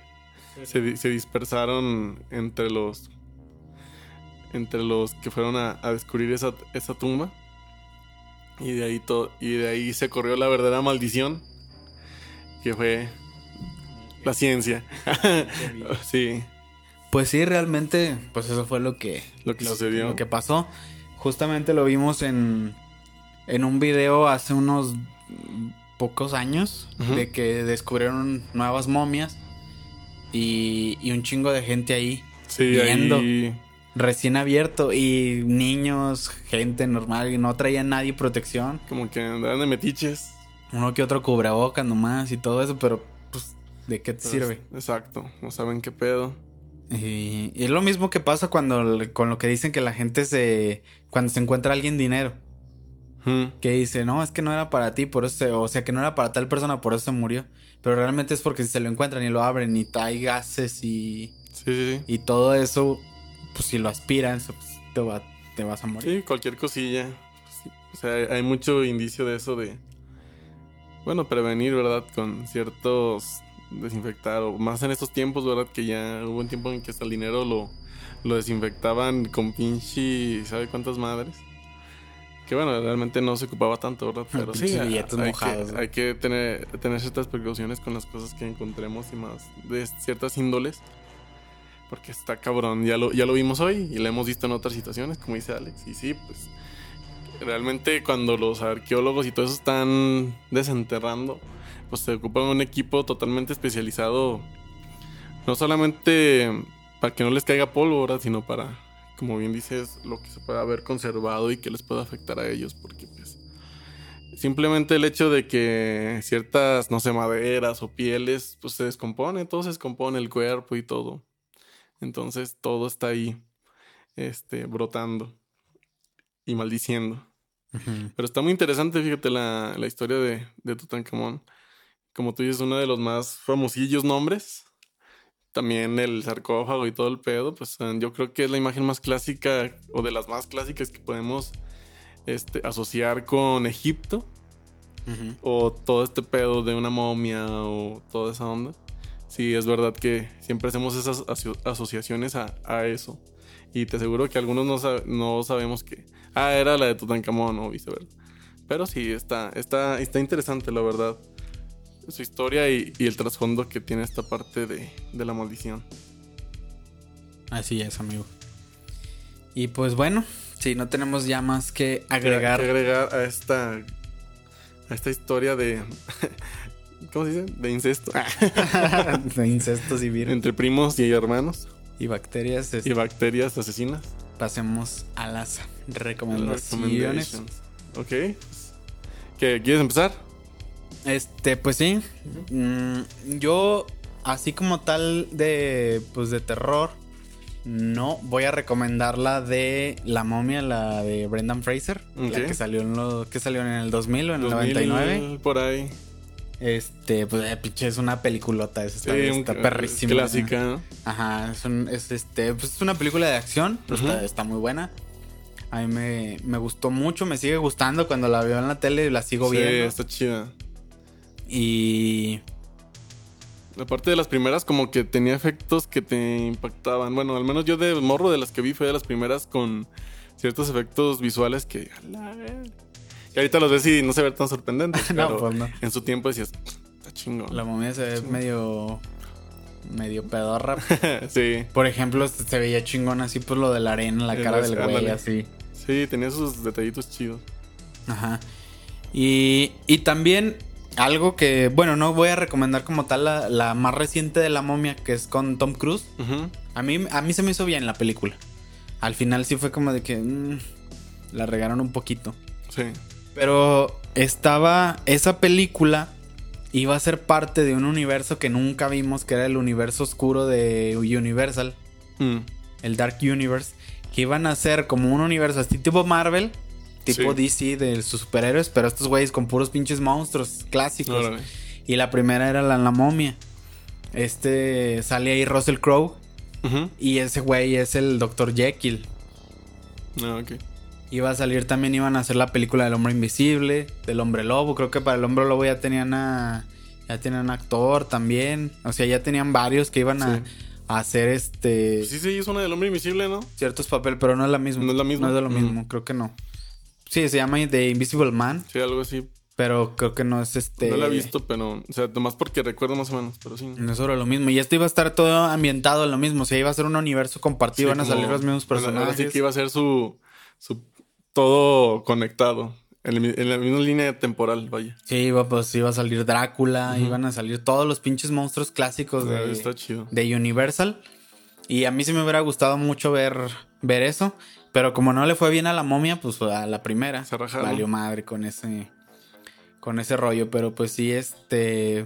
se, se dispersaron entre los entre los que fueron a, a descubrir esa, esa tumba y de ahí todo y de ahí se corrió la verdadera maldición que fue la ciencia <laughs> sí Pues sí, realmente, pues eso fue lo que, Lo que sucedió. lo que pasó. Justamente lo vimos en, en un video hace unos pocos años de que descubrieron nuevas momias y, y un chingo de gente ahí sí viendo, ahí recién abierto y niños, gente normal y no traía nadie protección. como que andaban de metiches Uno que otro cubrebocas nomás y todo eso, pero pues ¿de qué te Pues, sirve? exacto no saben qué pedo Y, y es lo mismo que pasa cuando con lo que dicen que la gente se cuando se encuentra alguien dinero Ujú. que dice no es que no era para ti por eso se- o sea que no era para tal persona por eso se murió pero realmente es porque si se lo encuentran y lo abren y hay gases y, sí sí sí y todo eso pues si lo aspiran eso, pues, te, va- te vas a morir Sí, cualquier cosilla. O sea, hay- mucho indicio de eso de. Bueno, prevenir, ¿verdad? Con ciertos. Desinfectar. O más en estos tiempos, ¿verdad? Que ya hubo un tiempo en que hasta el dinero lo, lo desinfectaban con pinche. ¿Sabe cuántas madres? Que bueno, realmente no se ocupaba tanto, ¿verdad? Pero sí, hay, mojados, que, hay que tener, tener ciertas precauciones con las cosas que encontremos y más de ciertas índoles. Porque está cabrón, ya lo, ya lo vimos hoy y lo hemos visto en otras situaciones, como dice Alex. Y sí, pues realmente cuando los arqueólogos y todo eso están desenterrando, pues se ocupan un equipo totalmente especializado, no solamente para que no les caiga polvo, ¿verdad? sino para, como bien dices, lo que se pueda haber conservado y que les pueda afectar a ellos, porque pues simplemente el hecho de que ciertas, no sé, maderas o pieles, pues se descompone, todo se descompone, el cuerpo y todo. Entonces todo está ahí, este, brotando y maldiciendo. Pero está muy interesante, fíjate, la, la historia de, de Tutankamón. Como tú dices, uno de los más famosillos nombres. También el sarcófago y todo el pedo, pues eh, yo creo que es la imagen más clásica o de las más clásicas que podemos este, asociar con Egipto. O todo este pedo de una momia o toda esa onda. Sí, es verdad que siempre hacemos esas aso- asociaciones a, a eso. Y te aseguro que algunos no, sab- no sabemos que. Ah, era la de Tutankamón o viceversa. Pero sí, está, está, está interesante, la verdad. Su historia y, y el trasfondo que tiene esta parte de, de la maldición. Así es, amigo. Y pues bueno, si no tenemos ya más que Que- agregar. que agregar a esta. A esta historia de. ¿Cómo se dice? De incesto. <laughs> de incestos y virus. Entre primos y hermanos. Y bacterias. este, Y bacterias asesinas. pasemos a las recomendaciones. Ok. ¿Qué, ¿Quieres empezar? Este, pues sí. Mm, yo, así como tal de, pues de terror, no voy a recomendar la de La momia, la de Brendan Fraser, la que salió en lo, que salió en el 2000 o en el 2000, 99. Por ahí. Este, pues eh, pinche, es una peliculota, esa está, Sí, está un- perrísima. clásica, ¿no? Ajá, es, un- es, este, pues es una película de acción, Ujú. está, está muy buena. A mí me, me gustó mucho, me sigue gustando cuando la veo en la tele, la sigo Sí, viendo. está chida. Y Aparte de las primeras, como que tenía efectos que te impactaban. Bueno, al menos yo de morro de las que vi fue de las primeras con ciertos efectos visuales que. Y ahorita los ves y no se ven tan sorprendentes. <laughs> No, pero pues no. En su tiempo decías, está chingón. La momia se ve medio. medio pedorra. <laughs> sí. Por ejemplo, se veía chingón así por lo de la arena en la cara del güey, así. Sí, tenía sus detallitos chidos. Ajá. Y, y también algo que, bueno, no voy a recomendar como tal la, la más reciente de la momia, que es con Tom Cruise. Ujú. A mí, a mí se me hizo bien la película. Al final sí fue como de que mm, la regaron un poquito. Sí. Pero estaba. Esa película iba a ser parte de un universo que nunca vimos, que era el universo oscuro de Universal, Mm. el Dark Universe. Que iban a ser como un universo así tipo Marvel, tipo Sí. DC de sus superhéroes, pero estos güeyes con puros pinches monstruos clásicos. Órale. Y la primera era la, la momia. Este sale ahí Russell Crowe. Y ese güey es el Dr. Jekyll. Ah, ok. Iba a salir también, iban a hacer la película del hombre invisible, del hombre lobo. Creo que para el hombre lobo ya tenían a. Ya tenían actor también. O sea, ya tenían varios que iban a, Sí. a hacer este. Pues sí, sí, es una del hombre invisible, ¿no? Ciertos papeles, pero no es la misma. ¿No es la misma? No es de lo Mm. mismo, creo que no. Sí, se llama The Invisible Man, Sí, algo así. pero creo que no es este. No la he visto, pero. O sea, nomás porque recuerdo más o menos, pero sí. No es sobre lo mismo. Y esto iba a estar todo ambientado en lo mismo. O sea, iba a ser un universo compartido. Sí, van a salir los mismos personajes. Ahora sí que iba a ser su. su todo conectado. En, el mi- en la misma línea temporal, vaya. Sí, iba, pues iba a salir Drácula, iban a salir todos los pinches monstruos clásicos Ah, de, está chido. de Universal. Y a mí sí me hubiera gustado mucho ver, ver eso. Pero como no le fue bien a la momia, pues a la primera. Se rajaron. Valió madre con ese. Con ese rollo. Pero pues sí, este.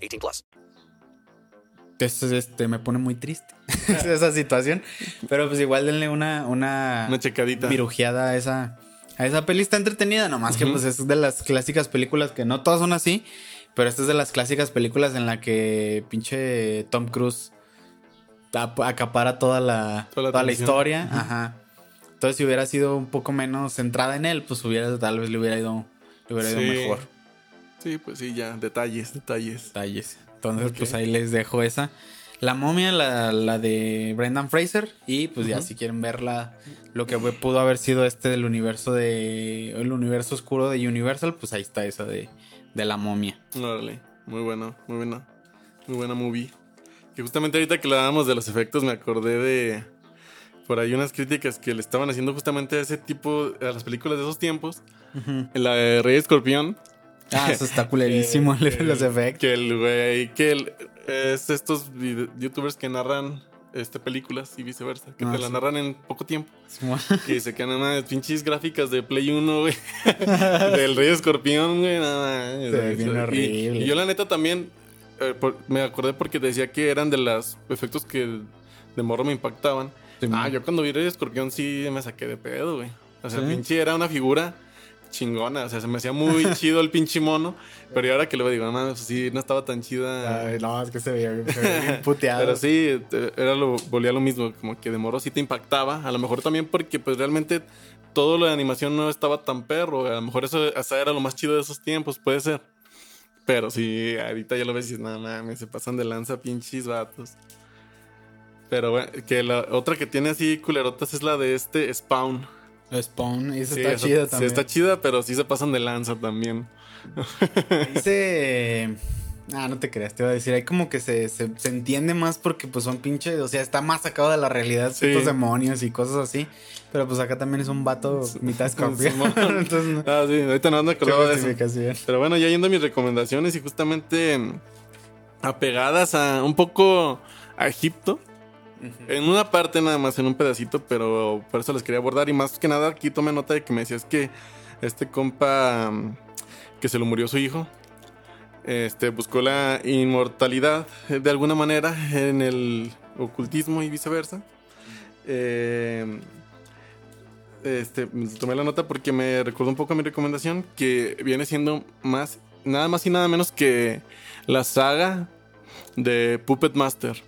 18 plus. Esto este, me pone muy triste. <laughs> esa situación. Pero pues igual denle una. Una, Una checadita. virujeada a esa. A esa peli está entretenida, nomás que pues es de las clásicas películas que no todas son así. Pero esta es de las clásicas películas en la que pinche Tom Cruise ap- acapara toda la, Toda la toda la atención. historia. Ajá. Entonces, si hubiera sido un poco menos centrada en él, pues hubiera, tal vez le hubiera ido, le hubiera ido mejor. Sí, pues sí, ya. Detalles, detalles. Detalles. Entonces, pues ahí les dejo esa. La momia, la, la de Brendan Fraser. Y pues ya si quieren verla, lo que pudo haber sido este del universo de. El universo oscuro de Universal, pues ahí está esa de, de la momia. Órale. Muy bueno, muy buena. Muy buena movie. Que justamente ahorita que hablábamos de los efectos, me acordé de. Por ahí unas críticas que le estaban haciendo justamente a ese tipo, a las películas de esos tiempos. En la de Rey Escorpión. Ah, eso está culerísimo, Eh, los efectos. Que el güey, que el- es estos youtubers que narran este, películas y viceversa, que Ah, te la sí. narran en poco tiempo. <laughs> Que dice que nada más pinches gráficas de Play 1, güey. <laughs> del Rey Escorpión, güey, nada más. Se ve bien Y- horrible. Y, yo la neta también eh, por- me acordé porque decía que eran de los efectos que de morro me impactaban. ah, yo cuando vi el escorpión sí me saqué de pedo, güey. O sea, ¿Sí? pinche era una figura chingona. O sea, se me hacía muy <laughs> chido el pinche mono. Pero ahora que lo veo, digo, no, sí, no estaba tan chida. Ay, no, es que se veía, se veía bien <laughs> puteado. Pero sí, era lo, volvía lo mismo, como que de morro sí te impactaba. A lo mejor también porque pues realmente todo lo de animación no estaba tan perro. A lo mejor eso hasta era lo más chido de esos tiempos, puede ser. Pero sí, ahorita ya lo ves y dices, no mames, se pasan de lanza pinches vatos. Pero bueno, que la otra que tiene así culerotas es la de este Spawn. Spawn, esa Sí, está esa- chida sí también. está chida, pero sí se pasan de lanza también. Dice. Ah, no te creas, te iba a decir. Ahí como que se, se, se entiende más porque pues son pinches. O sea, está más sacado de la realidad Sí. estos demonios y cosas así. Pero pues acá también es un vato mitad escorpión. <laughs> Entonces, no. Ah, sí, ahorita no me acordaba de eso. Pero bueno, ya yendo a mis recomendaciones y justamente mm, apegadas a un poco a Egipto. En una parte nada más, en un pedacito, pero por eso les quería abordar. Y más que nada, aquí tomé nota de que me decías que este compa mm, que se lo murió su hijo. Este buscó la inmortalidad eh, de alguna manera en el ocultismo y viceversa. Eh, este, tomé la nota porque me recordó un poco a mi recomendación que viene siendo más, nada más y nada menos que la saga de Puppet Master.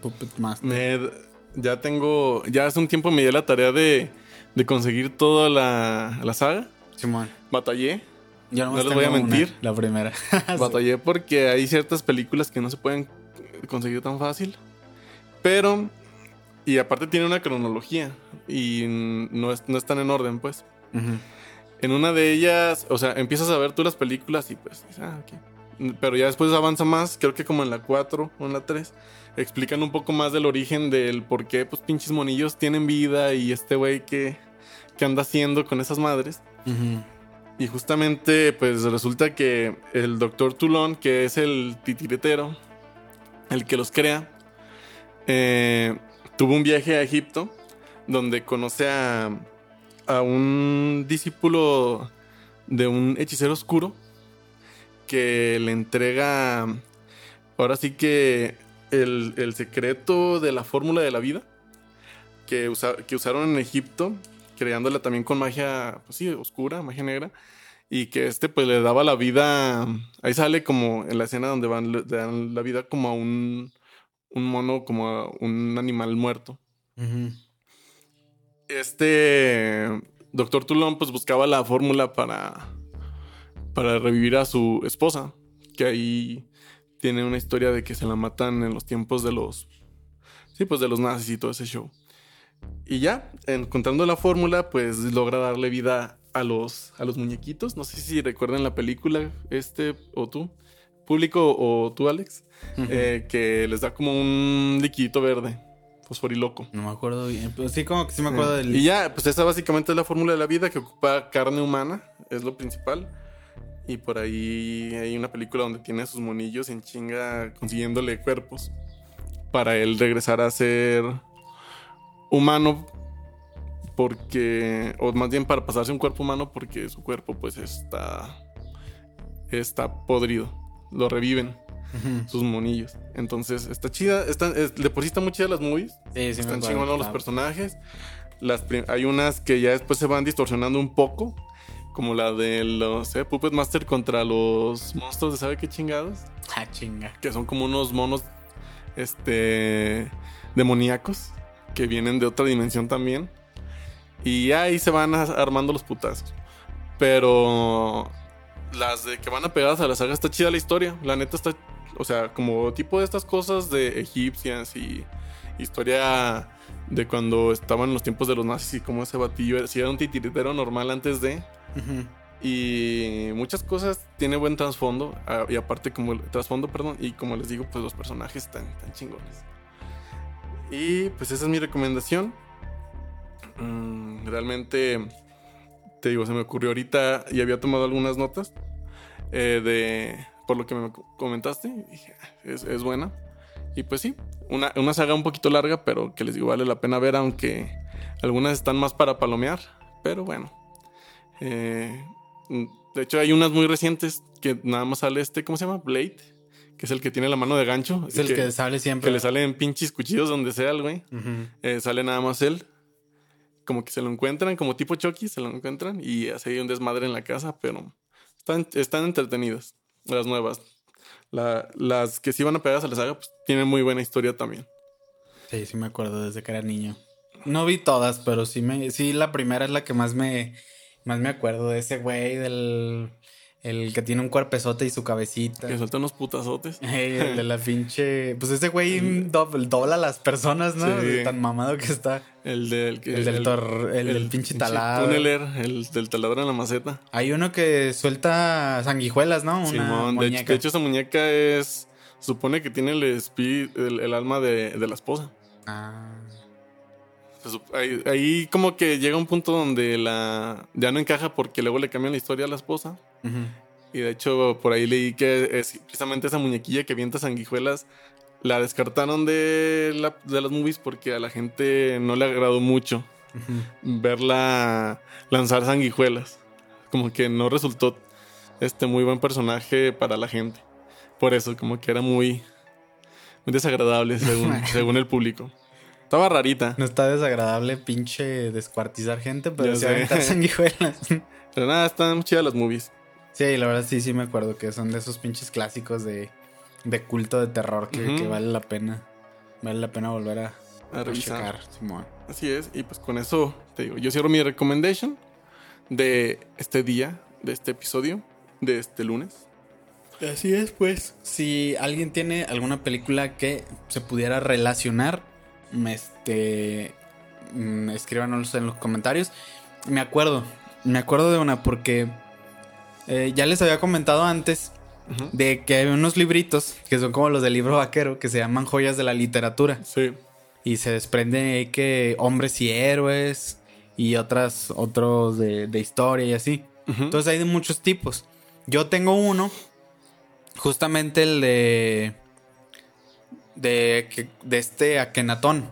Puppet Master. Me- ya tengo, ya hace un tiempo me di la tarea de, de conseguir toda la, la saga. Simón. Batallé. Yo no les voy a una, mentir. la primera. <laughs> Batallé porque hay ciertas películas que no se pueden conseguir tan fácil. Pero, y aparte tiene una cronología y no, es- no están en orden, pues. En una de ellas, o sea, empiezas a ver tú las películas y pues, ah, ok. Pero ya después avanza más, creo que como en la 4 o en la 3, explican un poco más del origen del por qué, pues, pinches monillos tienen vida y este güey que, que anda haciendo con esas madres. Y justamente, pues resulta que el doctor Toulon, que es el titiritero, el que los crea, eh, tuvo un viaje a Egipto donde conoce a, a un discípulo de un hechicero oscuro que le entrega, ahora sí que el, el secreto de la fórmula de la vida que, usa- que usaron en Egipto, creándola también con magia, pues sí, oscura, magia negra, y que este pues le daba la vida, ahí sale como en la escena donde van, le dan la vida como a un, un mono, como a un animal muerto. Este doctor Toulon pues buscaba la fórmula para, para revivir a su esposa, que ahí tiene una historia de que se la matan en los tiempos de los, sí, pues de los nazis y todo ese show. Y ya, encontrando la fórmula, pues logra darle vida a los, a los muñequitos. No sé si recuerdan la película, este o tú, público o tú, Alex, eh, que les da como un liquidito verde, fosforiloco. No me acuerdo bien. Pero sí, como que sí me acuerdo del. Y ya, pues esa básicamente es la fórmula de la vida que ocupa carne humana, es lo principal. Y por ahí hay una película donde tiene a sus monillos en chinga consiguiéndole cuerpos para él regresar a ser humano porque o más bien para pasarse un cuerpo humano porque su cuerpo pues está está podrido. Lo reviven sus monillos. Entonces, está chida. Está, es- de por sí están muy chidas las movies. Sí, sí están chingones los personajes. Las hay unas que ya después se van distorsionando un poco. Como la de los eh, Puppet Master contra los monstruos de sabe qué chingados. Ah, chinga. Que son como unos monos este demoníacos. Que vienen de otra dimensión también. Y ahí se van armando los putazos. Pero las de que van a pegadas a la saga está chida la historia. La neta está. O sea, como tipo de estas cosas de egipcias y historia de cuando estaban en los tiempos de los nazis y como ese batillo era, si era un titiritero normal antes de. Y muchas cosas tiene buen trasfondo. ah, Y aparte, como el trasfondo, perdón. Y como les digo, pues los personajes están chingones. Y pues esa es mi recomendación. Mm, realmente, te digo, se me ocurrió ahorita y había tomado algunas notas eh, de por lo que me co- comentaste. "Ah, es, es buena. Y pues sí, una, una saga un poquito larga, pero que les digo, vale la pena ver, aunque algunas están más para palomear. Pero bueno. Eh, mm, de hecho, hay unas muy recientes que nada más sale este, ¿cómo se llama? Blade. que es el que tiene la mano de gancho. Es el que sale siempre. Que le salen pinches cuchillos donde sea el güey. Eh, sale nada más él. Como que se lo encuentran, como tipo Chucky, se lo encuentran y hace ahí un desmadre en la casa, pero están, están entretenidas. Las nuevas. La- las que sí van a pegar a la saga, pues tienen muy buena historia también. Sí, sí me acuerdo desde que era niño. No vi todas, pero sí me, sí la primera es la que más me, más me acuerdo de ese güey del, el que tiene un cuerpezote y su cabecita. Que suelta unos putazotes. <laughs> El de la <laughs> pinche, pues ese güey doble- dobla a las personas, ¿no? Sí. Tan mamado que está. El del, El del tor- el del pinche taladro. El del taladro en la maceta. Hay uno que suelta sanguijuelas, ¿no? Una Simón, de hecho, muñeca. de hecho, esa muñeca es. Supone que tiene el espíritu, el, el alma de, de la esposa. Ah. Sup- Ahí, ahí como que llega un punto donde la ya no encaja porque luego le cambian la historia a la esposa. Y de hecho, por ahí leí que es precisamente esa muñequilla que avienta sanguijuelas la descartaron de, la, de las movies porque a la gente no le agradó mucho verla lanzar sanguijuelas. Como que no resultó este muy buen personaje para la gente. Por eso, como que era muy, muy desagradable según, <laughs> según el público. Estaba rarita. No está desagradable pinche descuartizar gente, pero Ya sí aventar <laughs> sanguijuelas. Pero nada, están chidas las movies. Sí, la verdad sí, sí me acuerdo que son de esos pinches clásicos de, de culto de terror que, que vale la pena. Vale la pena volver a, A a revisar. checar, Simón. Así es, y pues con eso te digo, yo cierro mi recommendation de este día, de este episodio, de este lunes. Así es, pues. Si alguien tiene alguna película que se pudiera relacionar, este, mm, escríbanos en los comentarios. Me acuerdo, me acuerdo de una porque eh, ya les había comentado antes de que hay unos libritos que son como los del libro vaquero que se llaman joyas de la literatura. Sí. Y se desprende que hombres y héroes y otras, otros de, de historia y así. Entonces hay de muchos tipos. Yo tengo uno, justamente el de. De, que- de este Akenatón.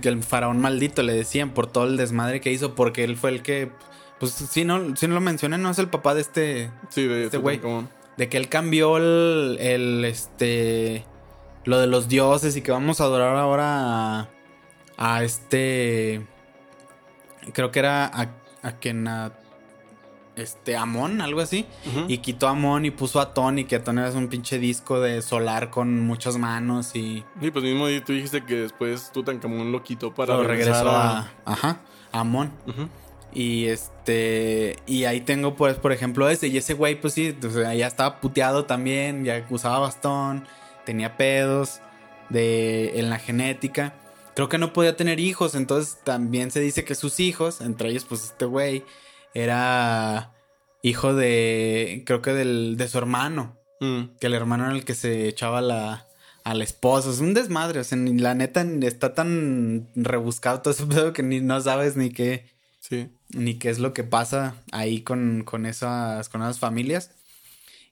Que el faraón maldito le decían por todo el desmadre que hizo, porque él fue el que. Pues sí, no, sí no lo mencioné, no es el papá de este. Sí, de este güey. De que él cambió el, el, este lo de los dioses y que vamos a adorar ahora a, a este creo que era a, a a- este Amón, algo así, y quitó a Amón y puso a Atón y que Atón era un pinche disco de solar con muchas manos y Sí, pues mismo tú dijiste que después Tutankamón lo quitó para lo regresó a... a, ajá, a Amón. Y este. Y ahí tengo, pues, por ejemplo, ese. Y ese güey, pues sí, sea, ya estaba puteado también. Ya usaba bastón. Tenía pedos. De. en la genética. Creo que no podía tener hijos. Entonces también se dice que sus hijos, entre ellos, pues, este güey, era hijo de. Creo que del, de su hermano. Mm. Que el hermano era el que se echaba la. A la esposa, es un desmadre, o sea, ni- la neta está tan rebuscado todo ese pedo que ni no sabes ni qué, Sí. ni qué es lo que pasa ahí con, con esas, con esas familias.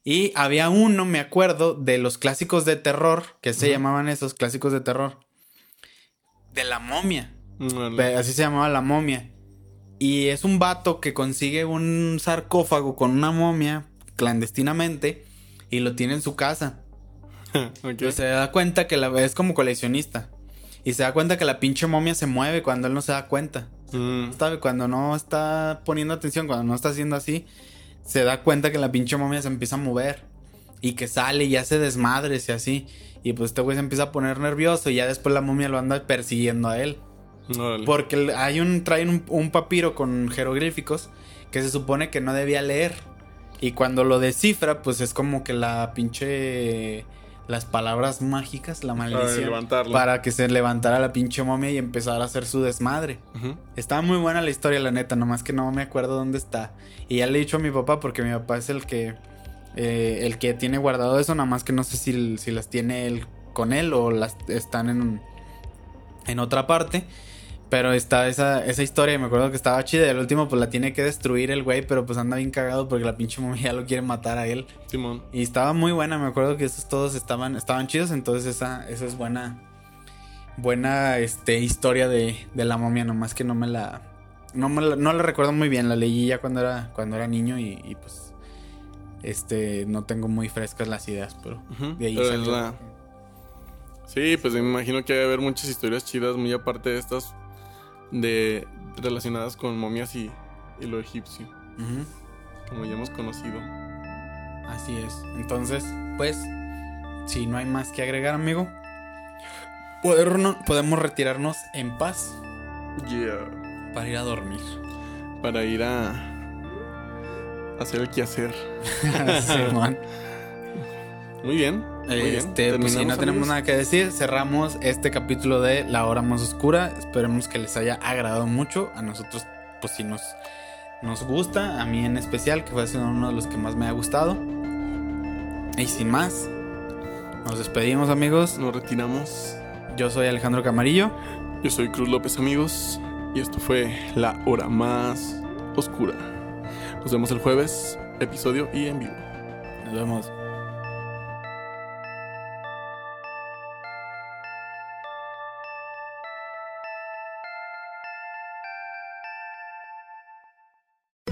Y había uno, me acuerdo, de los clásicos de terror, que se llamaban esos clásicos de terror, de la momia. Pe- Así se llamaba la momia. Y es un vato que consigue un sarcófago con una momia clandestinamente y lo tiene en su casa. <laughs> Ok. Pero se da cuenta que la es como coleccionista. Y se da cuenta que la pinche momia se mueve cuando él no se da cuenta. Mm. ¿Sabe? Cuando no está poniendo atención, cuando no está haciendo así, se da cuenta que la pinche momia se empieza a mover. Y que sale y hace desmadres y así. Y pues este güey se empieza a poner nervioso y ya después la momia lo anda persiguiendo a él. Porque hay un, traen un, un papiro con jeroglíficos que se supone que no debía leer. Y cuando lo descifra, pues es como que la pinche. Las palabras mágicas, la maldición. levantarlo. Para que se levantara la pinche momia y empezara a hacer su desmadre. Ujú. Estaba muy buena la historia, la neta, nomás que no me acuerdo dónde está. Y ya le he dicho a mi papá, porque mi papá es el que. eh, el que tiene guardado eso, nada más que no sé si, si las tiene él con él o las están en, en otra parte. Pero está esa, esa historia y me acuerdo que estaba chida. Y al último, pues la tiene que destruir el güey, pero pues anda bien cagado porque la pinche momia ya lo quiere matar a él. Simón. Y estaba muy buena, me acuerdo que esos todos estaban, estaban chidos, entonces esa, esa es buena, buena este, historia de, de la momia, nomás que no me la, no me la, no la recuerdo muy bien, la leí ya cuando era, cuando era niño y, y, pues este, no tengo muy frescas las ideas, pero de ahí Pero salió. la- Sí, pues me imagino que debe haber muchas historias chidas, muy aparte de estas de relacionadas con momias y, y lo egipcio, como ya hemos conocido. Así es. Entonces, pues, si no hay más que agregar, amigo, podemos retirarnos en paz Yeah. para ir a dormir. Para ir a hacer el quehacer. <laughs> Simón. <laughs> Muy bien. Muy bien. Este, pues si no ¿Terminamos, tenemos amigos? nada que decir, cerramos este capítulo de La Hora Más Oscura. Esperemos que les haya agradado mucho. A nosotros, pues si nos, nos gusta, a mí en especial, que fue uno de los que más me ha gustado. Y sin más, nos despedimos, amigos. Nos retiramos. Yo soy Alejandro Camarillo. Yo soy Cruz López, amigos. Y esto fue La Hora Más Oscura. Nos vemos el jueves, episodio y en vivo. Nos vemos.